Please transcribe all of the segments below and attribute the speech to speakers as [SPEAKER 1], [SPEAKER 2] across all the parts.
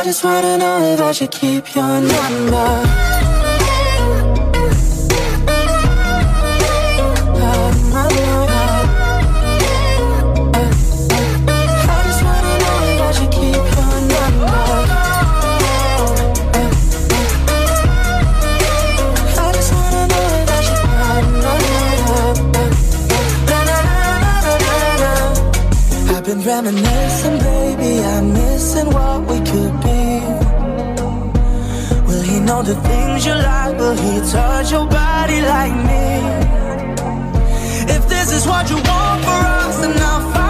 [SPEAKER 1] I just wanna know if I should keep your number Know the things you like? but he touch your body like me? If this is what you want for us, then I'll find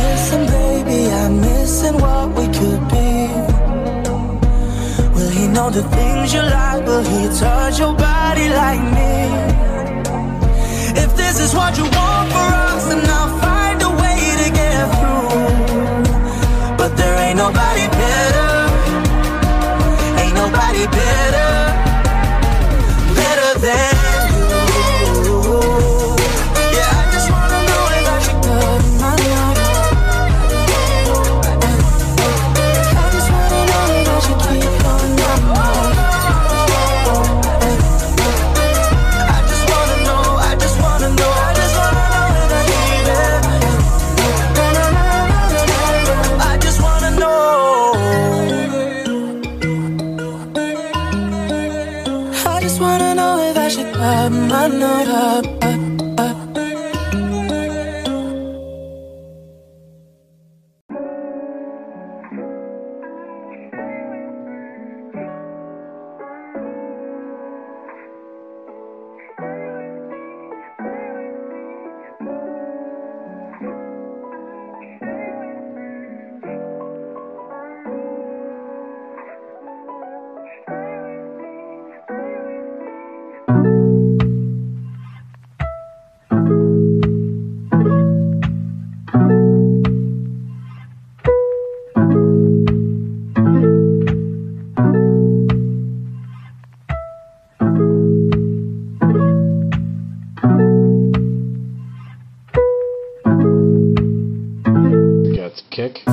[SPEAKER 1] The things you like? Will he touch your body like me? If this is what you want for us, then I'll find a way to get through. But there ain't nobody better. up, my nut up.
[SPEAKER 2] kick.